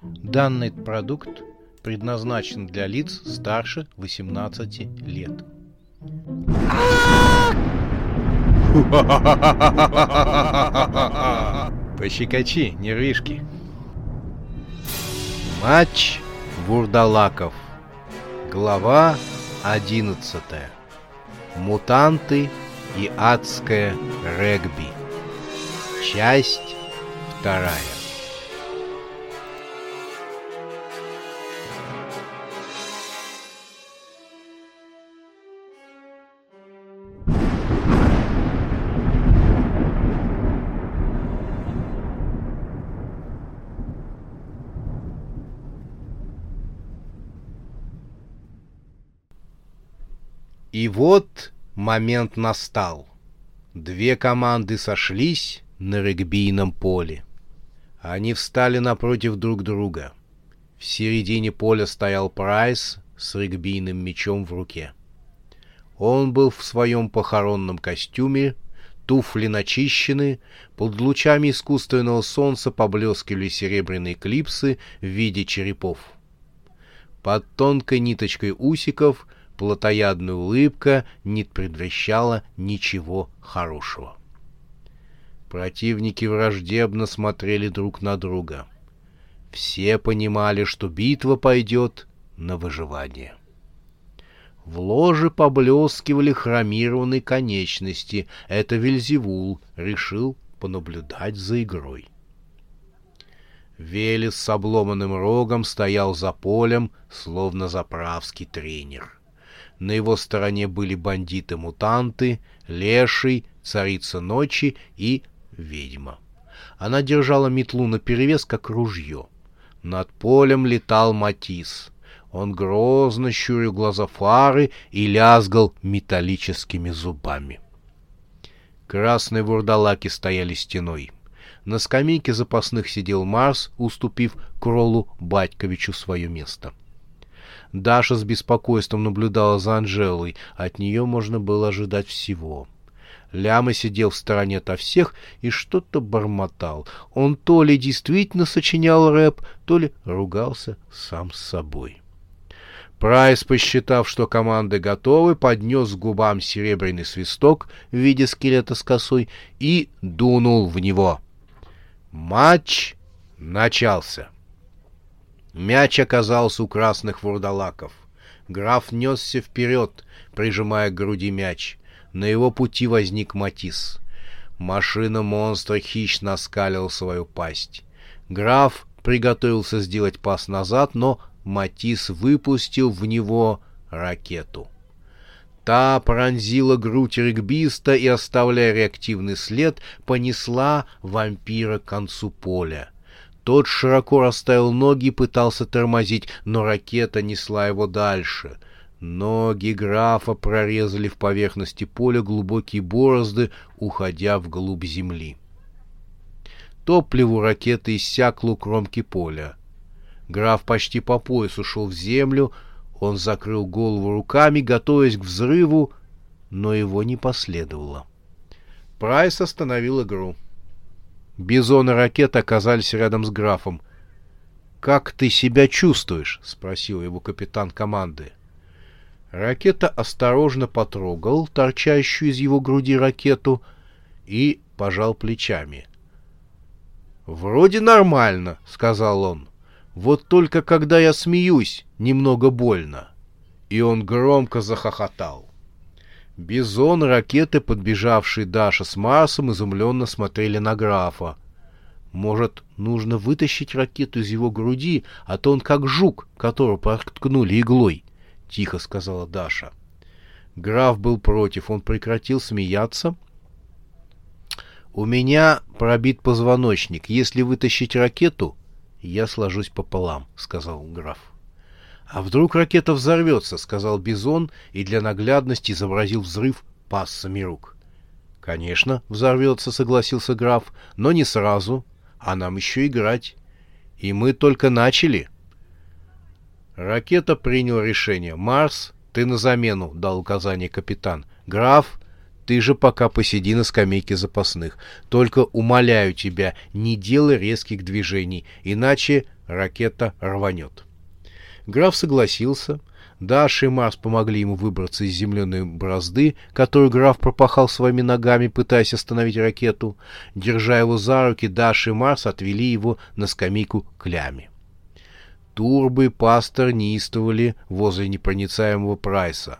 Данный продукт предназначен для лиц старше 18 лет. Пощекочи, нервишки. Матч Вурдалаков. Глава 11. Мутанты и адское регби. Часть вторая. И вот момент настал. Две команды сошлись на регбийном поле. Они встали напротив друг друга. В середине поля стоял Прайс с регбийным мечом в руке. Он был в своем похоронном костюме, туфли начищены, под лучами искусственного солнца поблескивали серебряные клипсы в виде черепов. Под тонкой ниточкой усиков — плотоядная улыбка не предвещала ничего хорошего. Противники враждебно смотрели друг на друга. Все понимали, что битва пойдет на выживание. В ложе поблескивали хромированные конечности. Это Вельзевул решил понаблюдать за игрой. Велес с обломанным рогом стоял за полем, словно заправский тренер. На его стороне были бандиты-мутанты, леший, царица ночи и ведьма. Она держала метлу наперевес, как ружье. Над полем летал Матис. Он грозно щурил глаза фары и лязгал металлическими зубами. Красные вурдалаки стояли стеной. На скамейке запасных сидел Марс, уступив Кролу Батьковичу свое место. — Даша с беспокойством наблюдала за Анжелой. От нее можно было ожидать всего. Ляма сидел в стороне ото всех и что-то бормотал. Он то ли действительно сочинял рэп, то ли ругался сам с собой. Прайс, посчитав, что команды готовы, поднес к губам серебряный свисток в виде скелета с косой и дунул в него. Матч начался. Мяч оказался у красных вурдалаков. Граф несся вперед, прижимая к груди мяч. На его пути возник Матис. Машина монстра хищно оскалила свою пасть. Граф приготовился сделать пас назад, но Матис выпустил в него ракету. Та пронзила грудь регбиста и, оставляя реактивный след, понесла вампира к концу поля. Тот широко расставил ноги и пытался тормозить, но ракета несла его дальше. Ноги графа прорезали в поверхности поля глубокие борозды, уходя вглубь земли. Топливо ракеты иссякло у кромки поля. Граф почти по пояс ушел в землю, он закрыл голову руками, готовясь к взрыву, но его не последовало. Прайс остановил игру. — Бизон и ракета оказались рядом с графом. «Как ты себя чувствуешь?» — спросил его капитан команды. Ракета осторожно потрогал торчащую из его груди ракету и пожал плечами. «Вроде нормально», — сказал он. «Вот только когда я смеюсь, немного больно». И он громко захохотал. Бизон, ракеты, подбежавшие Даша с Марсом, изумленно смотрели на графа. Может, нужно вытащить ракету из его груди, а то он как жук, которого проткнули иглой, — тихо сказала Даша. Граф был против, он прекратил смеяться. «У меня пробит позвоночник. Если вытащить ракету, я сложусь пополам», — сказал граф. «А вдруг ракета взорвется?» — сказал Бизон и для наглядности изобразил взрыв пассами рук. «Конечно, взорвется», — согласился граф, — «но не сразу, а нам еще играть. И мы только начали». Ракета принял решение. «Марс, ты на замену», — дал указание капитан. «Граф, ты же пока посиди на скамейке запасных. Только умоляю тебя, не делай резких движений, иначе ракета рванет. Граф согласился. Даша и Марс помогли ему выбраться из земляной бразды, которую граф пропахал своими ногами, пытаясь остановить ракету. Держа его за руки, Даша и Марс отвели его на скамейку клями. Турбы и пастор неистовали возле непроницаемого Прайса.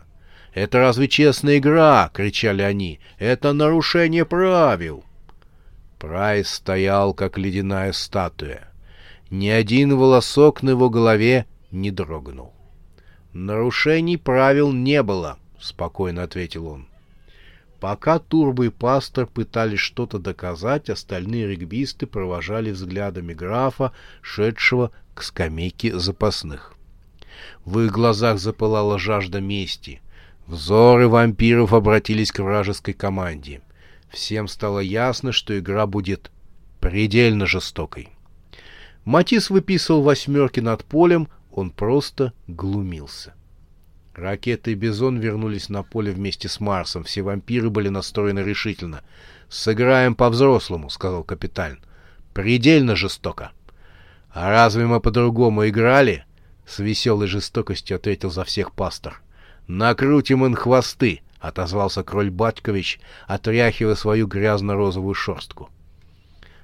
«Это разве честная игра?» — кричали они. «Это нарушение правил!» Прайс стоял, как ледяная статуя. Ни один волосок на его голове не дрогнул. «Нарушений правил не было», — спокойно ответил он. Пока Турбо и Пастор пытались что-то доказать, остальные регбисты провожали взглядами графа, шедшего к скамейке запасных. В их глазах запылала жажда мести. Взоры вампиров обратились к вражеской команде. Всем стало ясно, что игра будет предельно жестокой. Матис выписывал восьмерки над полем, он просто глумился. Ракеты и Бизон вернулись на поле вместе с Марсом. Все вампиры были настроены решительно. «Сыграем по-взрослому», — сказал капитан. «Предельно жестоко». «А разве мы по-другому играли?» — с веселой жестокостью ответил за всех пастор. «Накрутим им хвосты», — отозвался Кроль Батькович, отряхивая свою грязно-розовую шерстку.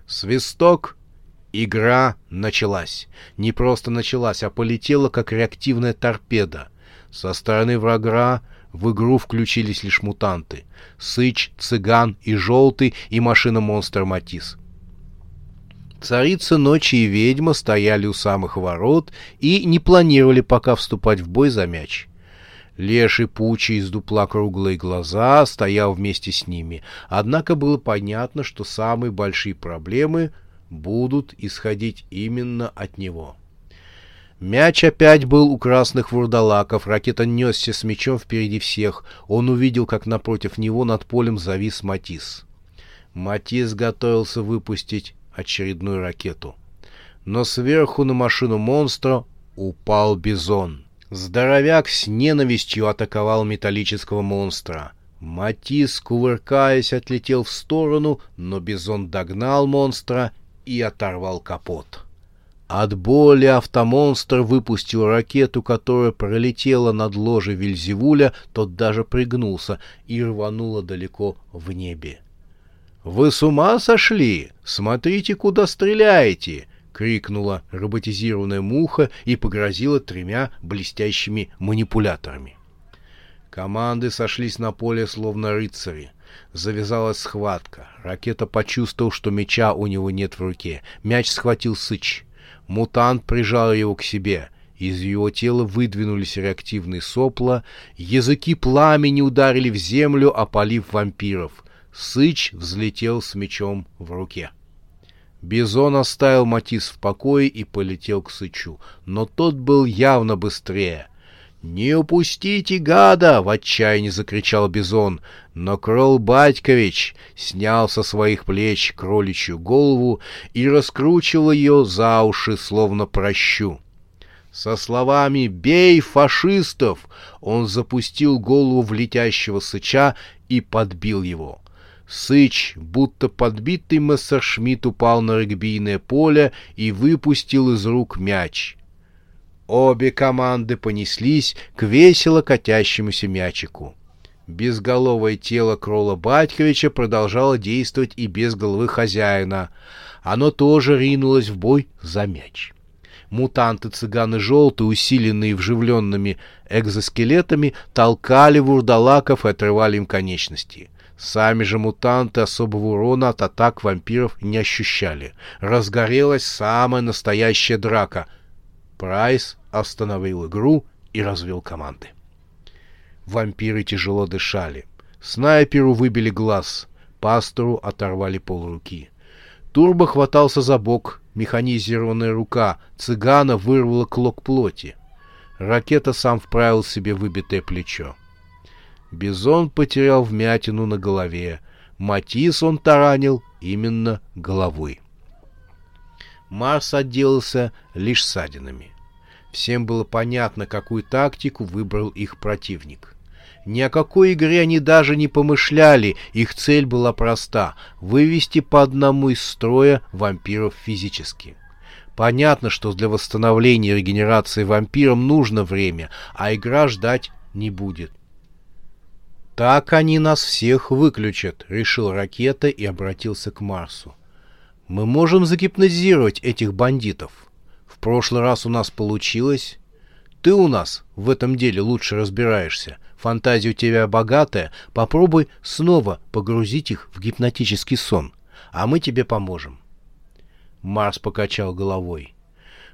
Свисток Игра началась. Не просто началась, а полетела, как реактивная торпеда. Со стороны врага в игру включились лишь мутанты. Сыч, Цыган и Желтый, и машина-монстр Матис. Царица Ночи и Ведьма стояли у самых ворот и не планировали пока вступать в бой за мяч. Леший Пучи из дупла круглые глаза стоял вместе с ними, однако было понятно, что самые большие проблемы будут исходить именно от него. Мяч опять был у красных вурдалаков, ракета несся с мячом впереди всех. Он увидел, как напротив него над полем завис Матис. Матис готовился выпустить очередную ракету. Но сверху на машину монстра упал бизон. Здоровяк с ненавистью атаковал металлического монстра. Матис, кувыркаясь, отлетел в сторону, но бизон догнал монстра и оторвал капот. От боли автомонстр выпустил ракету, которая пролетела над ложей Вильзевуля, тот даже пригнулся и рванула далеко в небе. «Вы с ума сошли? Смотрите, куда стреляете!» — крикнула роботизированная муха и погрозила тремя блестящими манипуляторами. Команды сошлись на поле словно рыцари. Завязалась схватка. Ракета почувствовал, что мяча у него нет в руке. Мяч схватил Сыч. Мутант прижал его к себе. Из его тела выдвинулись реактивные сопла. Языки пламени ударили в землю, опалив вампиров. Сыч взлетел с мечом в руке. Бизон оставил Матис в покое и полетел к Сычу, но тот был явно быстрее. «Не упустите гада!» — в отчаянии закричал Бизон. Но Крол Батькович снял со своих плеч кроличью голову и раскручивал ее за уши, словно прощу. Со словами «Бей фашистов!» он запустил голову в летящего сыча и подбил его. Сыч, будто подбитый Мессершмитт, упал на регбийное поле и выпустил из рук мяч. Обе команды понеслись к весело катящемуся мячику. Безголовое тело Крола Батьковича продолжало действовать и без головы хозяина. Оно тоже ринулось в бой за мяч. Мутанты-цыганы желтые, усиленные вживленными экзоскелетами, толкали вурдалаков и отрывали им конечности. Сами же мутанты особого урона от атак вампиров не ощущали. Разгорелась самая настоящая драка — Прайс остановил игру и развел команды. Вампиры тяжело дышали. Снайперу выбили глаз, пастору оторвали полруки. Турбо хватался за бок, механизированная рука цыгана вырвала клок плоти. Ракета сам вправил себе выбитое плечо. Бизон потерял вмятину на голове. Матис он таранил именно головой. Марс отделался лишь ссадинами. Всем было понятно, какую тактику выбрал их противник. Ни о какой игре они даже не помышляли, их цель была проста — вывести по одному из строя вампиров физически. Понятно, что для восстановления и регенерации вампирам нужно время, а игра ждать не будет. «Так они нас всех выключат», — решил ракета и обратился к Марсу. «Мы можем загипнозировать этих бандитов. В прошлый раз у нас получилось. Ты у нас в этом деле лучше разбираешься. Фантазия у тебя богатая. Попробуй снова погрузить их в гипнотический сон, а мы тебе поможем». Марс покачал головой.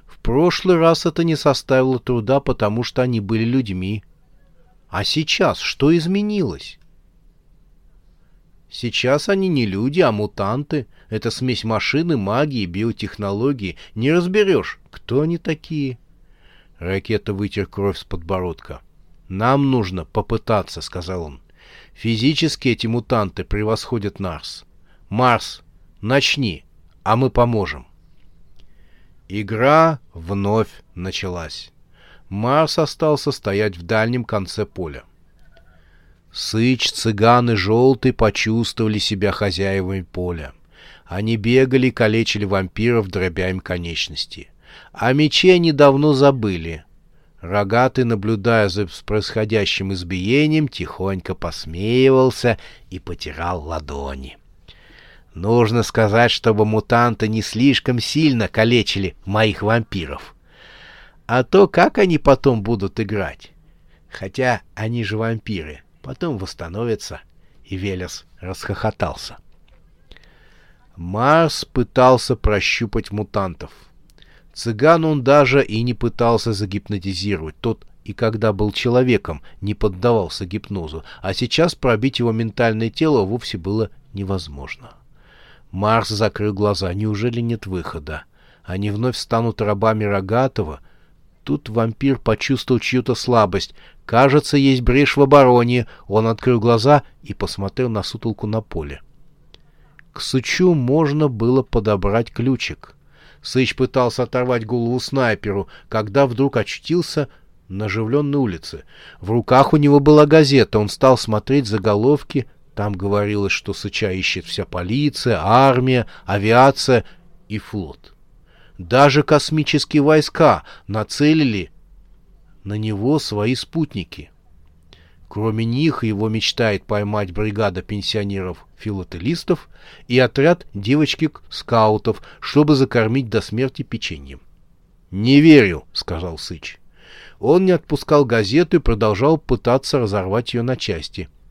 В прошлый раз это не составило труда, потому что они были людьми. А сейчас что изменилось? Сейчас они не люди, а мутанты. Это смесь машины, магии, биотехнологии. Не разберешь, кто они такие. Ракета вытер кровь с подбородка. «Нам нужно попытаться», — сказал он. «Физически эти мутанты превосходят Марс. Марс, начни, а мы поможем». Игра вновь началась. Марс остался стоять в дальнем конце поля. Сыч, цыган и желтый почувствовали себя хозяевами поля. Они бегали и калечили вампиров, дробя им конечности. О мече они давно забыли. Рогатый, наблюдая за происходящим избиением, тихонько посмеивался и потирал ладони. Нужно сказать, чтобы мутанты не слишком сильно калечили моих вампиров. А то как они потом будут играть? Хотя они же вампиры, потом восстановятся. И Велес расхохотался. Марс пытался прощупать мутантов. Цыган он даже и не пытался загипнотизировать. Тот и когда был человеком, не поддавался гипнозу, а сейчас пробить его ментальное тело вовсе было невозможно. — Марс закрыл глаза. Неужели нет выхода? Они вновь станут рабами Рогатого? Тут вампир почувствовал чью-то слабость. Кажется, есть брешь в обороне. Он открыл глаза и посмотрел на сутолку на поле. К Сычу можно было подобрать ключик. Сыч пытался оторвать голову снайперу, когда вдруг очутился на оживленной улице. В руках у него была газета. Он стал смотреть заголовки там говорилось, что Сыча ищет вся полиция, армия, авиация и флот. Даже космические войска нацелили на него свои спутники. Кроме них его мечтает поймать бригада пенсионеров-филателистов и отряд девочек-скаутов, чтобы закормить до смерти печеньем. «Не верю», — сказал Сыч. Он не отпускал газету и продолжал пытаться разорвать ее на части —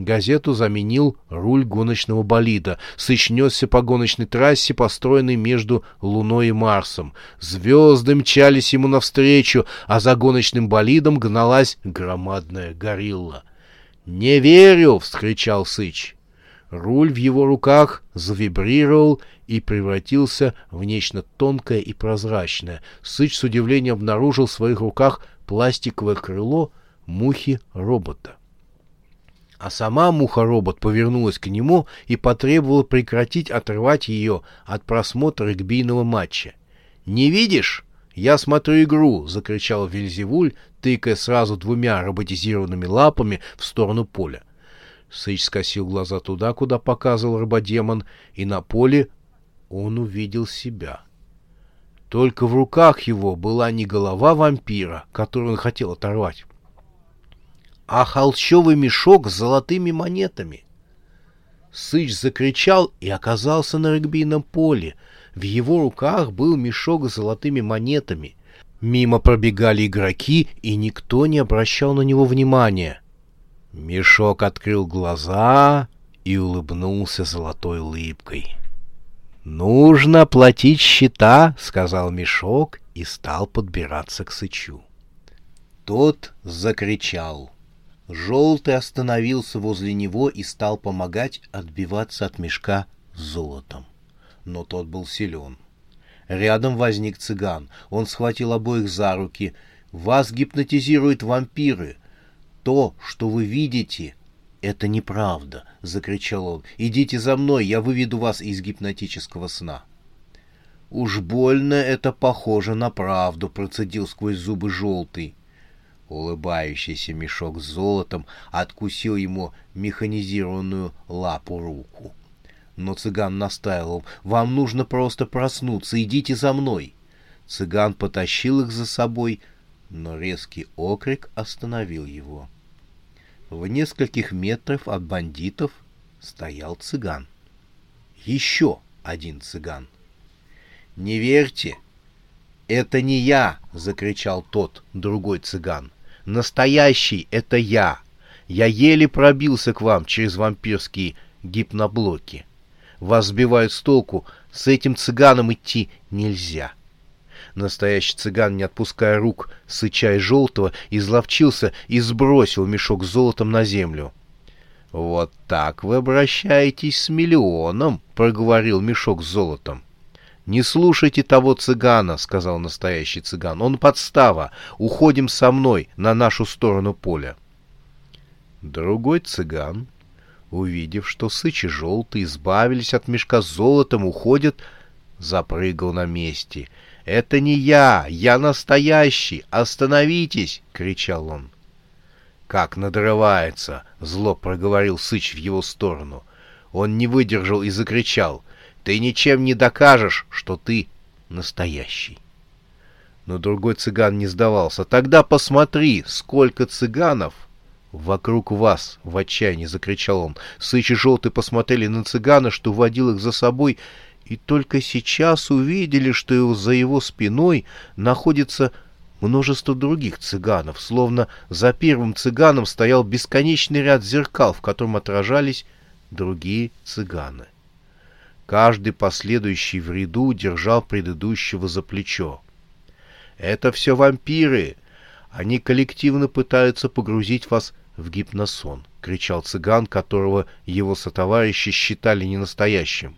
Газету заменил руль гоночного болида. Сыч несся по гоночной трассе, построенной между Луной и Марсом. Звезды мчались ему навстречу, а за гоночным болидом гналась громадная горилла. «Не верю!» — вскричал Сыч. Руль в его руках завибрировал и превратился в нечто тонкое и прозрачное. Сыч с удивлением обнаружил в своих руках пластиковое крыло мухи-робота а сама муха-робот повернулась к нему и потребовала прекратить отрывать ее от просмотра регбийного матча. «Не видишь? Я смотрю игру!» — закричал Вельзевуль, тыкая сразу двумя роботизированными лапами в сторону поля. Сыч скосил глаза туда, куда показывал рободемон, и на поле он увидел себя. Только в руках его была не голова вампира, которую он хотел оторвать, а холщовый мешок с золотыми монетами. Сыч закричал и оказался на регбийном поле. В его руках был мешок с золотыми монетами. Мимо пробегали игроки, и никто не обращал на него внимания. Мешок открыл глаза и улыбнулся золотой улыбкой. «Нужно платить счета», — сказал мешок и стал подбираться к Сычу. Тот закричал — Желтый остановился возле него и стал помогать отбиваться от мешка с золотом. Но тот был силен. Рядом возник цыган. Он схватил обоих за руки. «Вас гипнотизируют вампиры. То, что вы видите, это неправда!» — закричал он. «Идите за мной, я выведу вас из гипнотического сна». «Уж больно это похоже на правду», — процедил сквозь зубы желтый. Улыбающийся мешок с золотом откусил ему механизированную лапу руку. Но цыган настаивал, «Вам нужно просто проснуться, идите за мной». Цыган потащил их за собой, но резкий окрик остановил его. В нескольких метрах от бандитов стоял цыган. Еще один цыган. «Не верьте! Это не я!» — закричал тот, другой цыган. «Настоящий — это я! Я еле пробился к вам через вампирские гипноблоки. Вас сбивают с толку, с этим цыганом идти нельзя!» Настоящий цыган, не отпуская рук, сыча и желтого, изловчился и сбросил мешок с золотом на землю. — Вот так вы обращаетесь с миллионом, — проговорил мешок с золотом. — Не слушайте того цыгана, — сказал настоящий цыган. — Он подстава. Уходим со мной на нашу сторону поля. Другой цыган, увидев, что сычи желтые избавились от мешка с золотом, уходят, запрыгал на месте — «Это не я! Я настоящий! Остановитесь!» — кричал он. «Как надрывается!» — зло проговорил Сыч в его сторону. Он не выдержал и закричал. «Ты ничем не докажешь, что ты настоящий!» Но другой цыган не сдавался. «Тогда посмотри, сколько цыганов!» «Вокруг вас!» — в отчаянии закричал он. Сыч и Желтый посмотрели на цыгана, что водил их за собой, и только сейчас увидели, что за его спиной находится множество других цыганов, словно за первым цыганом стоял бесконечный ряд зеркал, в котором отражались другие цыганы. Каждый последующий в ряду держал предыдущего за плечо. «Это все вампиры! Они коллективно пытаются погрузить вас в гипносон!» — кричал цыган, которого его сотоварищи считали ненастоящим.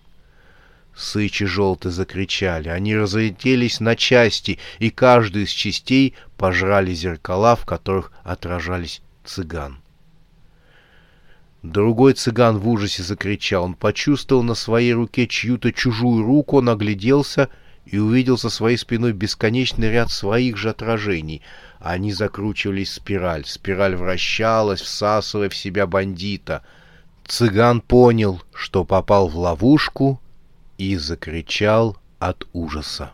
Сычи желты закричали. Они разлетелись на части, и каждую из частей пожрали зеркала, в которых отражались цыган. Другой цыган в ужасе закричал. Он почувствовал на своей руке чью-то чужую руку, он огляделся и увидел со своей спиной бесконечный ряд своих же отражений. Они закручивались в спираль. Спираль вращалась, всасывая в себя бандита. Цыган понял, что попал в ловушку — и закричал от ужаса.